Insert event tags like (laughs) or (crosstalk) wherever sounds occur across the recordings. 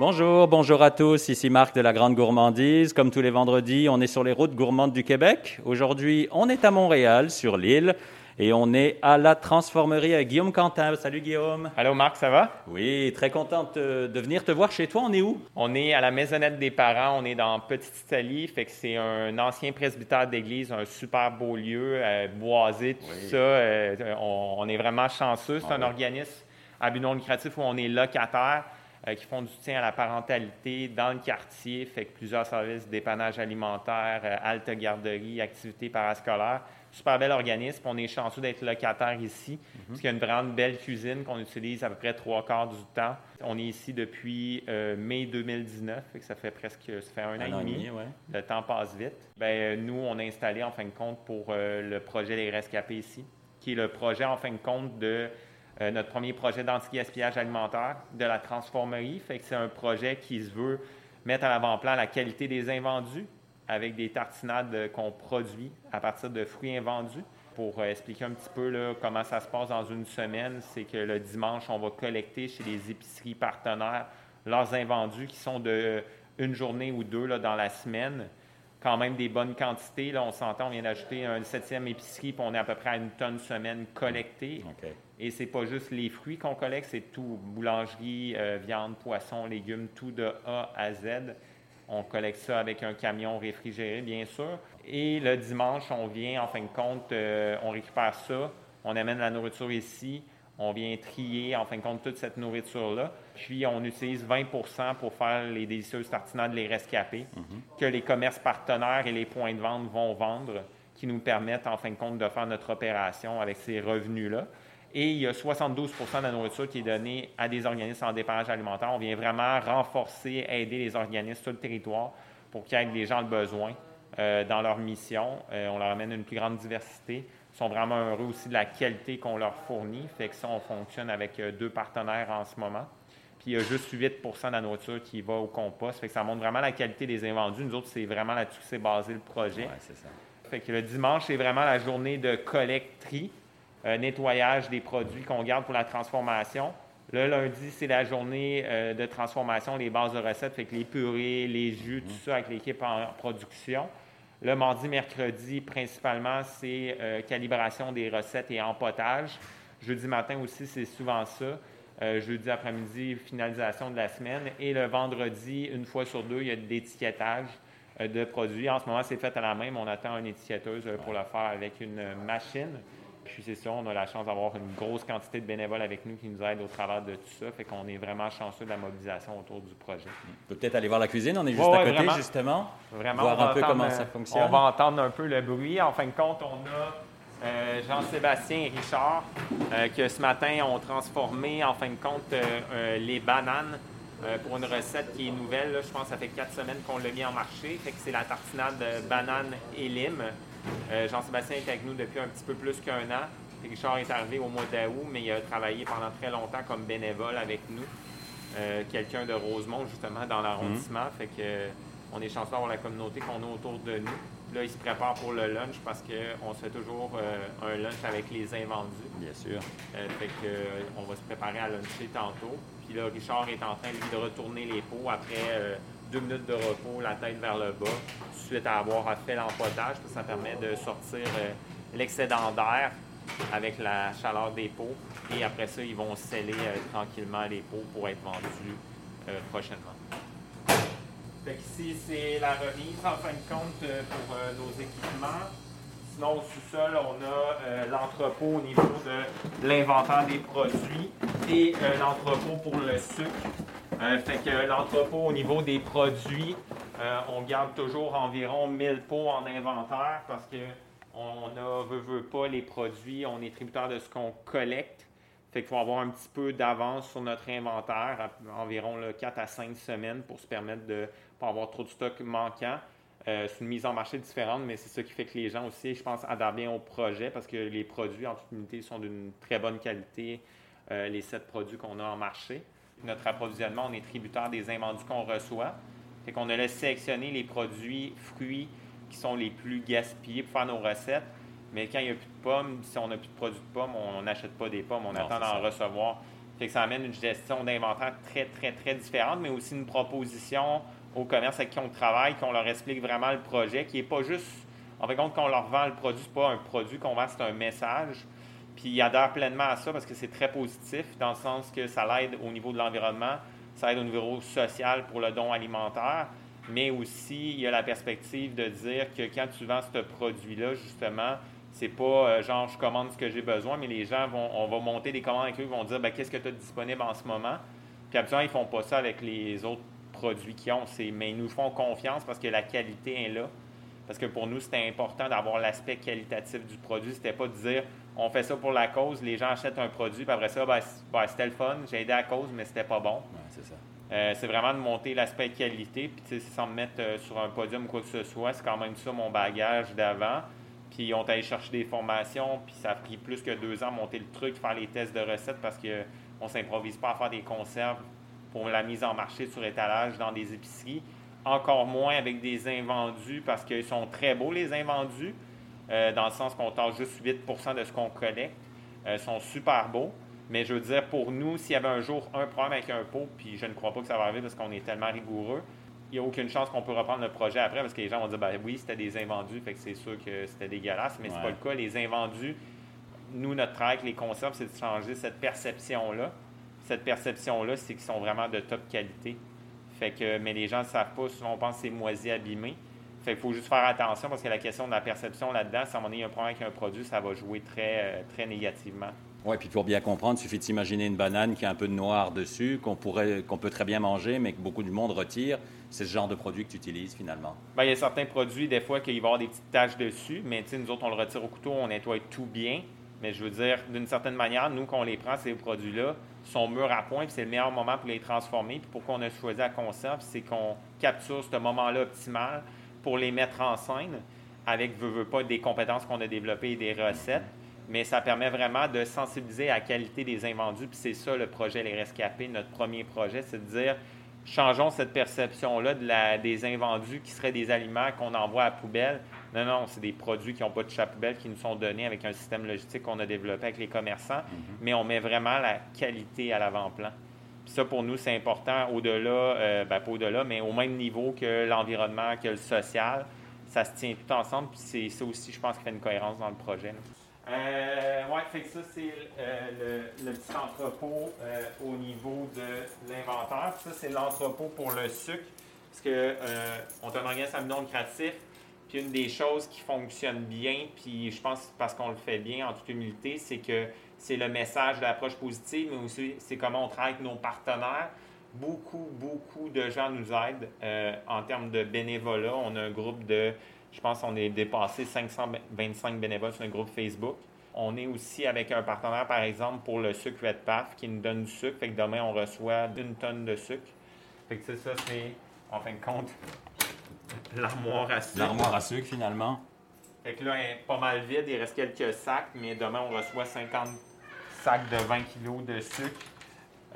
Bonjour, bonjour à tous. Ici Marc de la Grande Gourmandise. Comme tous les vendredis, on est sur les routes gourmandes du Québec. Aujourd'hui, on est à Montréal, sur l'île, et on est à la transformerie à Guillaume Quentin. Salut Guillaume. Allô Marc, ça va? Oui, très contente de venir te voir chez toi. On est où? On est à la maisonnette des parents. On est dans Petite Italie. Fait que c'est un ancien presbytère d'église, un super beau lieu, euh, boisé, tout ça. Euh, on, est vraiment chanceux. C'est un organisme à but non lucratif où on est locataire. Euh, qui font du soutien à la parentalité dans le quartier, fait que plusieurs services, dépannage alimentaire, euh, halte garderie, activités parascolaires. Super bel organisme. On est chanceux d'être locataire ici, mhm. parce qu'il y a une grande belle cuisine qu'on utilise à peu près trois quarts du temps. On est ici depuis euh, mai 2019, fait que ça fait presque ça fait un, an, et demi. Le temps passe vite. Ben, nous, on a installé en fin de compte pour le projet Les Rescapés ici, qui est le projet en fin de compte de euh, notre premier projet d'anti-gaspillage alimentaire de la transformerie. Fait que c'est un projet qui se veut mettre à l'avant-plan la qualité des invendus avec des tartinades qu'on produit à partir de fruits invendus. Pour euh, expliquer un petit peu comment ça se passe dans une semaine, c'est que le dimanche, on va collecter chez les épiceries partenaires leurs invendus qui sont de une journée ou deux dans la semaine quand même des bonnes quantités. On s'entend, on vient d'ajouter une septième épicerie, puis on est à peu près à une tonne semaine collectée. Et c'est pas juste les fruits qu'on collecte, c'est tout, boulangerie, euh, viande, poisson, légumes, tout de A à Z. On collecte ça avec un camion réfrigéré, bien sûr. Et le dimanche, on vient, en fin de compte, euh, on récupère ça, on amène la nourriture ici, on vient trier, en fin de compte, toute cette nourriture-là. Puis, on utilise 20% pour faire les délicieuses tartinades, les rescapés, mhm. que les commerces partenaires et les points de vente vont vendre, qui nous permettent, en fin de compte, de faire notre opération avec ces revenus-là. Et il y a 72% de la nourriture qui est donnée à des organismes en dépannage alimentaire. On vient vraiment renforcer, aider les organismes sur le territoire pour qu'ils aident les gens le besoin euh, dans leur mission. Euh, on leur amène une plus grande diversité. Ils sont vraiment heureux aussi de la qualité qu'on leur fournit. Fait que ça, on fonctionne avec euh, deux partenaires en ce moment. Puis il y a juste 8% de la nourriture qui va au compost. Fait que ça montre vraiment la qualité des invendus. Nous autres, c'est vraiment là-dessus que c'est basé le projet. Ouais, c'est ça. Fait que le dimanche, c'est vraiment la journée de collecte-tri. Euh, nettoyage des produits qu'on garde pour la transformation. Le lundi, c'est la journée euh, de transformation, les bases de recettes, fait que les purées, les jus, tout ça avec l'équipe en production. Le mardi, mercredi, principalement, c'est euh, calibration des recettes et empotage. Jeudi matin aussi, c'est souvent ça. jeudi après-midi, finalisation de la semaine. Et le vendredi, une fois sur deux, il y a de l'étiquetage de produits. En ce moment, c'est fait à la main, mais on attend une étiquetteuse pour le faire avec une machine. Puis c'est ça, on a la chance d'avoir une grosse quantité de bénévoles avec nous qui nous aident au travers de tout ça. Fait qu'on est vraiment chanceux de la mobilisation autour du projet. On peut peut-être aller voir la cuisine, on est juste à côté justement. Vraiment. Voir un peu comment ça fonctionne. On va entendre un peu le bruit. En fin de compte, on a euh, Jean-Sébastien et Richard euh, qui ce matin ont transformé en fin de compte euh, les bananes pour une recette qui est nouvelle. Je pense que ça fait quatre semaines qu'on l'a mis en marché. Fait que c'est la tartinade banane et lime. Euh, Jean-Sébastien est avec nous depuis un petit peu plus qu'un an. Richard est arrivé au mois d'août, mais il a travaillé pendant très longtemps comme bénévole avec nous. Euh, quelqu'un de Rosemont, justement, dans l'arrondissement. Mhm. Fait que euh, on est chanceux d'avoir la communauté qu'on a autour de nous. Là, il se prépare pour le lunch parce qu'on se fait toujours un lunch avec les invendus. Bien sûr. fait que, on va se préparer à luncher tantôt. Puis là, Richard est en train, lui, de retourner les pots après deux minutes de repos, la tête vers le bas, suite à avoir fait l'empotage. Ça permet de sortir euh, l'excédent d'air avec la chaleur des pots. Et après ça, ils vont sceller euh, tranquillement les pots pour être vendus euh, prochainement. ici, c'est la remise en fin de compte pour nos équipements. Sinon, au sous-sol, on a l'entrepôt au niveau de l'inventaire des produits et l'entrepôt pour le sucre euh, fait que l'entrepôt au niveau des produits, euh, on garde toujours environ 1000 pots en inventaire parce que on ne veut, pas les produits, on est tributaire de ce qu'on collecte. Fait qu'il faut avoir un petit peu d'avance sur notre inventaire, environ 4 à 5 semaines pour se permettre de ne pas avoir trop de stock manquant. Euh, c'est une mise en marché différente, mais c'est ça qui fait que les gens aussi, je pense, adhèrent bien au projet parce que les produits en toute unité sont d'une très bonne qualité, les sept produits qu'on a en marché notre approvisionnement, on est tributaire des invendus qu'on reçoit. Fait qu'on a laissé sélectionner les produits fruits qui sont les plus gaspillés pour faire nos recettes. Mais quand il n'y a plus de pommes, si on n'a plus de produits de pommes, on n'achète pas des pommes, on attend d'en recevoir. Fait que ça amène une gestion d'inventaire très, très, très différente, mais aussi une proposition au commerce avec qui on travaille, qu'on leur explique vraiment le projet, qui n'est pas juste, en fait, compte, qu'on leur vend le produit, ce pas un produit qu'on vend, c'est un message. Puis ils adhèrent pleinement à ça parce que c'est très positif, dans le sens que ça l'aide au niveau de l'environnement, ça aide au niveau social pour le don alimentaire, mais aussi il y a la perspective de dire que quand tu vends ce produit-là, justement, c'est pas euh, genre je commande ce que j'ai besoin, mais les gens vont, on va monter des commandes avec eux, ils vont dire ben, qu'est-ce que tu as disponible en ce moment? Puis absolument, ils font pas ça avec les autres produits qu'ils ont, mais ils nous font confiance parce que la qualité est là. Parce que pour nous, c'était important d'avoir l'aspect qualitatif du produit. C'était pas de dire on fait ça pour la cause, les gens achètent un produit, puis après ça, ben, ben, c'était le fun, j'ai aidé à la cause, mais c'était pas bon. c'est ça. Euh, c'est vraiment de monter l'aspect qualité, puis sans me mettre euh, sur un podium ou quoi que ce soit, c'est quand même ça mon bagage d'avant. Puis on allé chercher des formations, puis ça a pris plus que deux ans monter le truc, faire les tests de recettes parce qu'on ne s'improvise pas à faire des conserves pour la mise en marché sur étalage dans des épiceries. Encore moins avec des invendus parce qu'ils sont très beaux, les invendus, euh, dans le sens qu'on tente juste 8% de ce qu'on collecte. Euh, sont super beaux. Mais je veux dire, pour nous, s'il y avait un jour un problème avec un pot, puis je ne crois pas que ça va arriver parce qu'on est tellement rigoureux, il n'y a aucune chance qu'on peut reprendre le projet après parce que les gens vont dire ben oui, c'était des invendus, fait que c'est sûr que c'était dégueulasse, mais c'est pas le cas. Les invendus, nous, notre travail avec les conserves, c'est de changer cette perception-là. Cette perception-là, c'est qu'ils sont vraiment de top qualité. Fait que, mais les gens ne savent pas, souvent on pense que c'est moisi abîmé. Fait qu'il faut juste faire attention parce que la question de la perception là-dedans, si à un moment donné, il y a un problème avec un produit, ça va jouer très, euh, très négativement. Oui, puis pour bien comprendre, il suffit d'imaginer une banane qui a un peu de noir dessus, qu'on pourrait, qu'on peut très bien manger, mais que beaucoup du monde retire. C'est ce genre de produit que tu utilises finalement. Bien, il y a certains produits, des fois, qu'il va y avoir des petites taches dessus, mais nous autres, on le retire au couteau, on nettoie tout bien. Mais je veux dire, d'une certaine manière, nous, quand on les prend, ces produits-là, sont mûrs à point, puis c'est le meilleur moment pour les transformer. Puis pourquoi on a choisi la conserve, c'est qu'on capture ce moment-là optimal pour les mettre en scène avec, veux, veux pas, des compétences qu'on a développées et des recettes mais ça permet vraiment de sensibiliser à la qualité des invendus. Puis c'est ça le projet Les Rescapés, notre premier projet, c'est de dire changeons cette perception-là de la, des invendus qui seraient des aliments qu'on envoie à la poubelle. Non, non, c'est des produits qui n'ont pas de chat poubelle qui nous sont donnés avec un système logistique qu'on a développé avec les commerçants, mm-hmm. mais on met vraiment la qualité à l'avant-plan. Ça, pour nous, c'est important au-delà, euh, ben, pas au-delà, mais au même niveau que l'environnement, que le social. Ça se tient tout ensemble, c'est ça aussi, je pense, qui fait une cohérence dans le projet. Euh, oui, fait que ça, c'est euh, le, petit entrepôt euh, au niveau de l'inventaire. Ça, c'est l'entrepôt pour le sucre. Parce que on a un organisme à non lucratif. Puis une des choses qui fonctionne bien, puis je pense parce qu'on le fait bien en toute humilité, c'est que c'est le message de l'approche positive, mais aussi c'est comment on travaille avec nos partenaires. Beaucoup, beaucoup de gens nous aident en termes de bénévolat. On a un groupe de je pense qu'on est dépassé 525 bénévoles sur un groupe Facebook. On est aussi avec un partenaire, par exemple, pour le sucre Red Path qui nous donne du sucre. Fait que demain, on reçoit une tonne de sucre. Fait que ça, c'est, en fin de compte, (laughs) l'armoire à sucre. L'armoire à sucre, finalement. Fait que là, elle est pas mal vide. Il reste quelques sacs, mais demain, on reçoit 50 sacs de 20 kg de sucre.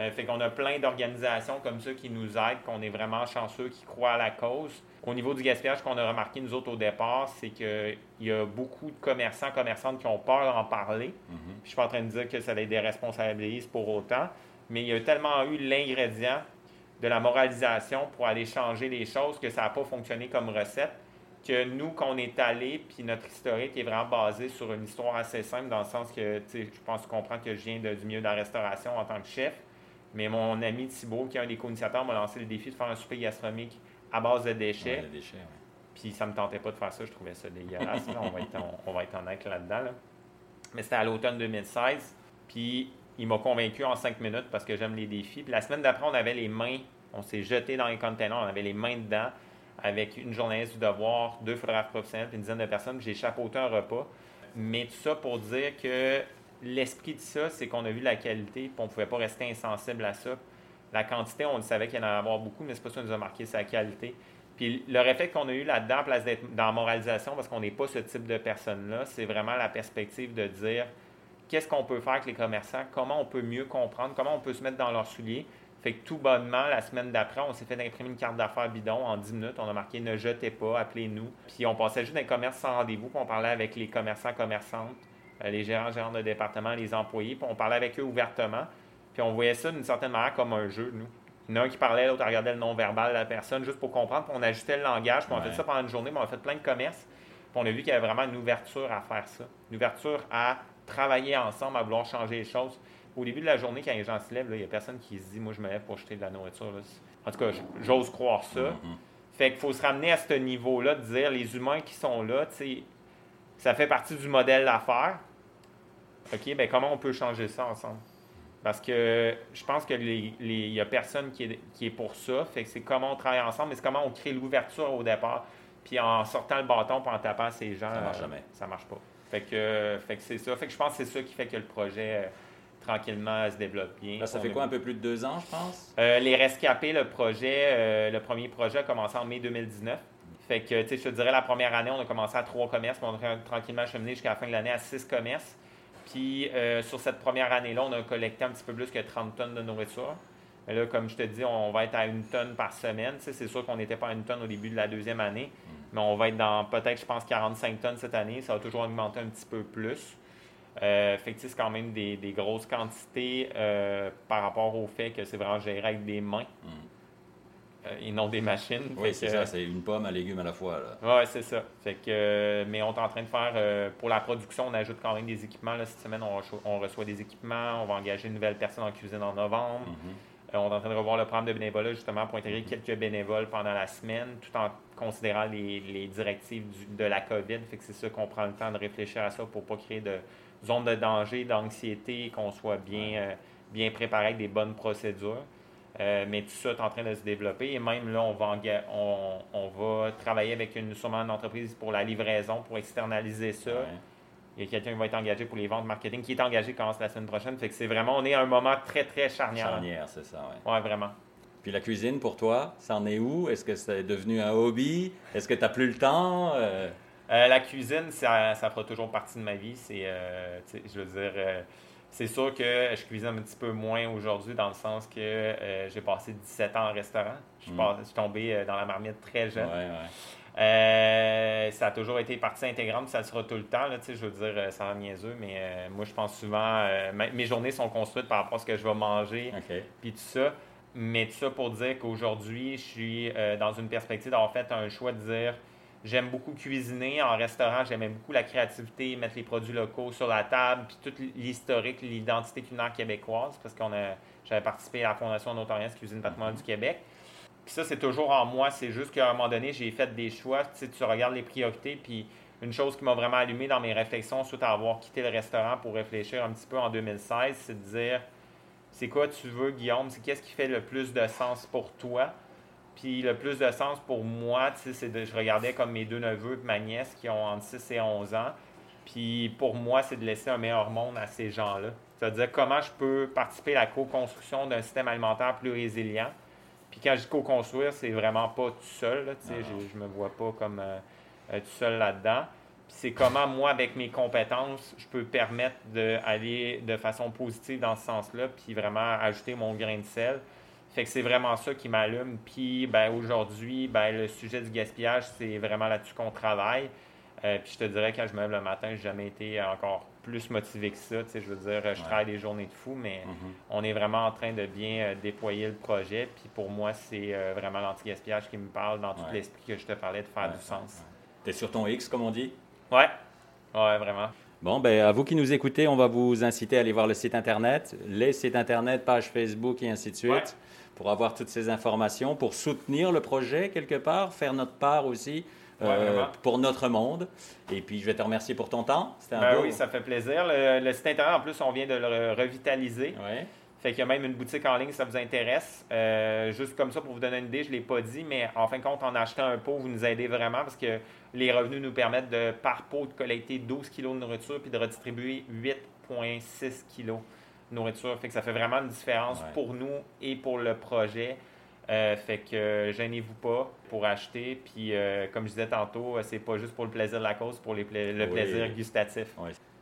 Euh, fait qu'on a plein d'organisations comme ça qui nous aident, qu'on est vraiment chanceux, qui croient à la cause. Au niveau du gaspillage, qu'on a remarqué nous autres au départ, c'est qu'il y a beaucoup de commerçants, commerçantes qui ont peur d'en parler. Mhm. Je ne suis pas en train de dire que ça les déresponsabilise pour autant, mais il y a tellement eu l'ingrédient de la moralisation pour aller changer les choses que ça n'a pas fonctionné comme recette. Que nous, qu'on est allé, puis notre historique est vraiment basé sur une histoire assez simple, dans le sens que, je pense comprendre que je viens du milieu de la restauration en tant que chef. Mais mon ami Thibault, qui est un des co-initiateurs, m'a lancé le défi de faire un souper gastronomique à base de déchets. Puis ça me tentait pas de faire ça, je trouvais ça dégueulasse. on, va être on, va être honnête là-dedans. Mais c'était à l'automne 2016. Puis il m'a convaincu en cinq minutes parce que j'aime les défis. Puis la semaine d'après, on avait les mains, on s'est jeté dans les containers, on avait les mains dedans avec une journaliste du devoir, deux photographes professionnels, puis une dizaine de personnes. J'ai chapeauté un repas. Mais tout ça pour dire que l'esprit de ça, c'est qu'on a vu la qualité, puis on ne pouvait pas rester insensible à ça. La quantité, on le savait qu'il y en allait avoir beaucoup, mais c'est pas ça qui nous a marqué, c'est la qualité. Puis le réflexe qu'on a eu là-dedans, place d'être dans la moralisation, parce qu'on n'est pas ce type de personne-là, c'est vraiment la perspective de dire qu'est-ce qu'on peut faire avec les commerçants, comment on peut mieux comprendre, comment on peut se mettre dans leurs souliers. Fait que tout bonnement, la semaine d'après, on s'est fait imprimer une carte d'affaires bidon en 10 minutes. On a marqué ne jetez pas, appelez-nous. Puis on passait juste dans les commerces sans rendez-vous, puis on parlait avec les commerçants, commerçantes, euh, les gérants, gérants de département, les employés, puis on parlait avec eux ouvertement. Puis on voyait ça d'une certaine manière comme un jeu, nous. Il y en a un qui parlait, l'autre regardait le non-verbal de la personne, juste pour comprendre. Puis on ajustait le langage. Puis on a fait ça pendant une journée, mais on a fait plein de commerces. Puis on a vu qu'il y avait vraiment une ouverture à faire ça. Une ouverture à travailler ensemble, à vouloir changer les choses. Au début de la journée, quand les gens se lèvent, il n'y a personne qui se dit Moi, je me lève pour jeter de la nourriture. En tout cas, j'ose croire ça. Mm-hmm. Fait qu'il faut se ramener à ce niveau-là, de dire les humains qui sont là, ça fait partie du modèle d'affaires. OK, bien comment on peut changer ça ensemble? Parce que je pense qu'il n'y a personne qui est, qui est, pour ça. Fait que c'est comment on travaille ensemble, mais c'est comment on crée l'ouverture au départ. Puis en sortant le bâton et en tapant ces gens. Ça marche jamais. ça marche pas. Fait que, fait que c'est ça. Fait que je pense que c'est ça qui fait que le projet, euh, tranquillement, se développe bien. Là, ça fait quoi, un peu plus de deux ans, je pense? Euh, les rescapés, le projet, euh, le premier projet a commencé en mai 2019. Fait que, tu sais, je te dirais, la première année, on a commencé à trois commerces, mais on a tranquillement cheminé jusqu'à la fin de l'année à six commerces. Puis euh, sur cette première année-là, on a collecté un petit peu plus que 30 tonnes de nourriture. Mais là, comme je te dis, on va être à une tonne par semaine. c'est sûr qu'on n'était pas à une tonne au début de la deuxième année, mm. mais on va être dans peut-être, je pense, 45 tonnes cette année. Ça va toujours augmenter un petit peu plus. Euh, fait que c'est quand même des, grosses quantités euh, par rapport au fait que c'est vraiment géré avec des mains. Mm. Euh, et non des machines. Oui, c'est ça, c'est une pomme, un légume à la fois. Oui, c'est ça. Fait que, euh, mais on est en train de faire, pour la production, on ajoute quand même des équipements. Là, cette semaine, on, reçoit des équipements, on va engager une nouvelle personne en cuisine en novembre. Mm-hmm. on est en train de revoir le programme de bénévolat justement pour intégrer mm-hmm. quelques bénévoles pendant la semaine, tout en considérant les, directives de la COVID. Fait que c'est ça qu'on prend le temps de réfléchir à ça pour pas créer de zones de danger, d'anxiété, qu'on soit bien, bien préparé avec des bonnes procédures. Euh, mais tout ça est en train de se développer. Et même là, on va, on, va travailler avec une, sûrement une entreprise pour la livraison, pour externaliser ça. Il y a quelqu'un qui va être engagé pour les ventes marketing, qui est engagé commence la semaine prochaine. Fait que c'est vraiment, on est à un moment très, très charnière. Charnière, c'est ça, oui. Oui, vraiment. Puis la cuisine, pour toi, ça en est où? Est-ce que c'est devenu un hobby? Est-ce que tu n'as plus le temps? Euh? Euh, la cuisine, ça, ça, fera toujours partie de ma vie. C'est, je veux dire c'est sûr que je cuisine un petit peu moins aujourd'hui dans le sens que euh, j'ai passé 17 ans en restaurant. Je, mm. suis tombé euh, dans la marmite très jeune. Euh, ça a toujours été partie intégrante, ça sera tout le temps. Là, je veux dire, sans niaiseux, mais moi, je pense souvent. mes journées sont construites par rapport à ce que je vais manger, puis tout ça. Mais tout ça pour dire qu'aujourd'hui, je suis dans une perspective d'avoir fait un choix de dire J'aime beaucoup cuisiner. En restaurant, j'aimais beaucoup la créativité, mettre les produits locaux sur la table, puis tout l'historique, l'identité culinaire québécoise, parce qu'on a, j'avais participé à la Fondation Ontarienne Cuisine Patrimoine du Québec. Puis ça, c'est toujours en moi. C'est juste qu'à un moment donné, j'ai fait des choix. Tu, sais, tu regardes les priorités, puis une chose qui m'a vraiment allumé dans mes réflexions suite à avoir quitté le restaurant pour réfléchir un petit peu en 2016, c'est de dire c'est quoi tu veux, Guillaume? C'est qu'est-ce qui fait le plus de sens pour toi? Puis le plus de sens pour moi, c'est de, je regardais comme mes deux neveux et ma nièce qui ont entre 6 et 11 ans. Puis pour moi, c'est de laisser un meilleur monde à ces gens-là. C'est-à-dire comment je peux participer à la co-construction d'un système alimentaire plus résilient. Puis quand je dis co-construire, c'est vraiment pas tout seul. je, ne me vois pas comme euh, euh, tout seul là-dedans. Puis c'est comment moi, avec mes compétences, je peux permettre d'aller de façon positive dans ce sens-là, puis vraiment ajouter mon grain de sel. Fait que c'est vraiment ça qui m'allume. Puis ben, aujourd'hui, ben, le sujet du gaspillage, c'est vraiment là-dessus qu'on travaille. Euh, puis je te dirais, quand je me lève le matin, je n'ai jamais été encore plus motivé que ça. je veux dire, je travaille des journées de fou, mais mm-hmm. on est vraiment en train de bien euh, déployer le projet. Puis pour moi, c'est euh, vraiment l'anti-gaspillage qui me parle dans tout l'esprit que je te parlais de faire du sens. Tu es sur ton X, comme on dit? Ouais. Ouais, vraiment. Bon, ben, à vous qui nous écoutez, on va vous inciter à aller voir le site Internet, les sites Internet, page Facebook et ainsi de suite pour avoir toutes ces informations, pour soutenir le projet quelque part, faire notre part aussi. Euh, pour notre monde. Et puis, je vais te remercier pour ton temps. C'était un ben Oui, ça fait plaisir. Le, site Internet, en plus, on vient de le revitaliser. Ouais. Fait qu'il y a même une boutique en ligne si ça vous intéresse. Euh, juste comme ça, pour vous donner une idée, je ne l'ai pas dit, mais en fin de compte, en achetant un pot, vous nous aidez vraiment parce que les revenus nous permettent de, par pot, de collecter 12 kg de nourriture puis de redistribuer 8,6 kg nourriture. Fait que ça fait vraiment une différence pour nous et pour le projet. Euh, fait que euh, gênez-vous pas pour acheter. Puis, euh, comme je disais tantôt, c'est pas juste pour le plaisir de la cause, pour le plaisir gustatif.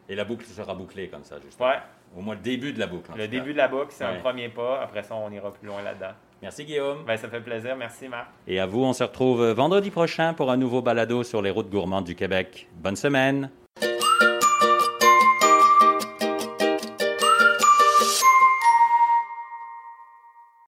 Et la boucle sera bouclée comme ça, justement. Ouais. Au moins le début de la boucle. Le début de la boucle, c'est un premier pas. Après ça, on ira plus loin là-dedans. Merci Guillaume. Ben, ça fait plaisir. Merci Marc. Et à vous, on se retrouve vendredi prochain pour un nouveau balado sur les routes gourmandes du Québec. Bonne semaine.